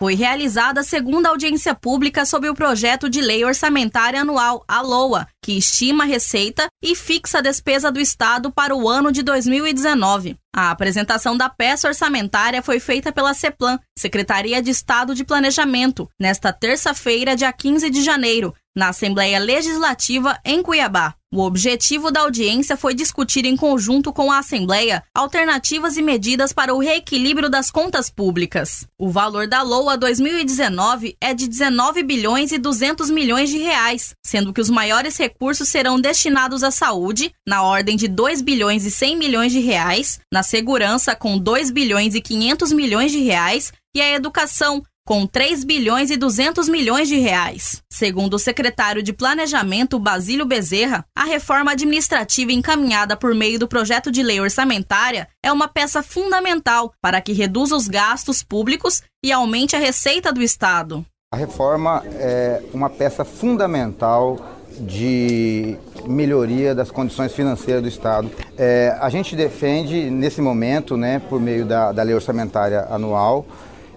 Foi realizada a segunda audiência pública sobre o projeto de lei orçamentária anual, a LOA, que estima a receita e fixa a despesa do Estado para o ano de 2019. A apresentação da peça orçamentária foi feita pela CEPLAN, Secretaria de Estado de Planejamento, nesta terça-feira, dia 15 de janeiro, na Assembleia Legislativa em Cuiabá. O objetivo da audiência foi discutir em conjunto com a Assembleia alternativas e medidas para o reequilíbrio das contas públicas. O valor da LOA 2019 é de 19 bilhões e 200 milhões de reais, sendo que os maiores recursos serão destinados à saúde, na ordem de 2 bilhões e 100 milhões de reais, na segurança com 2 bilhões e 500 milhões de reais e a educação com 3 bilhões e 200 milhões de reais. Segundo o secretário de Planejamento, Basílio Bezerra, a reforma administrativa encaminhada por meio do projeto de lei orçamentária é uma peça fundamental para que reduza os gastos públicos e aumente a receita do Estado. A reforma é uma peça fundamental de melhoria das condições financeiras do Estado. É, a gente defende, nesse momento, né, por meio da, da lei orçamentária anual,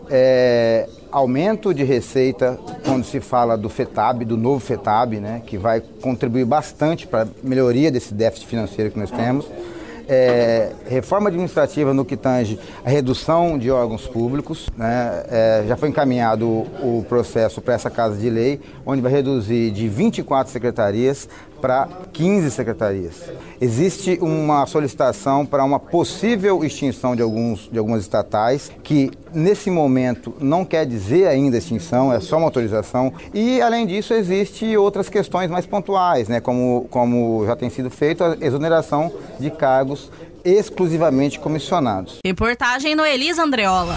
é, aumento de receita quando se fala do FETAB, do novo FETAB, né, que vai contribuir bastante para a melhoria desse déficit financeiro que nós temos. É, reforma administrativa no que tange a redução de órgãos públicos. Né, é, já foi encaminhado o, o processo para essa Casa de Lei, onde vai reduzir de 24 secretarias para 15 secretarias. Existe uma solicitação para uma possível extinção de, alguns, de algumas estatais, que nesse momento não quer dizer ainda extinção, é só uma autorização. E, além disso, existe outras questões mais pontuais, né, como, como já tem sido feito, a exoneração de cargos exclusivamente comissionados. Reportagem no Elisa Andreola.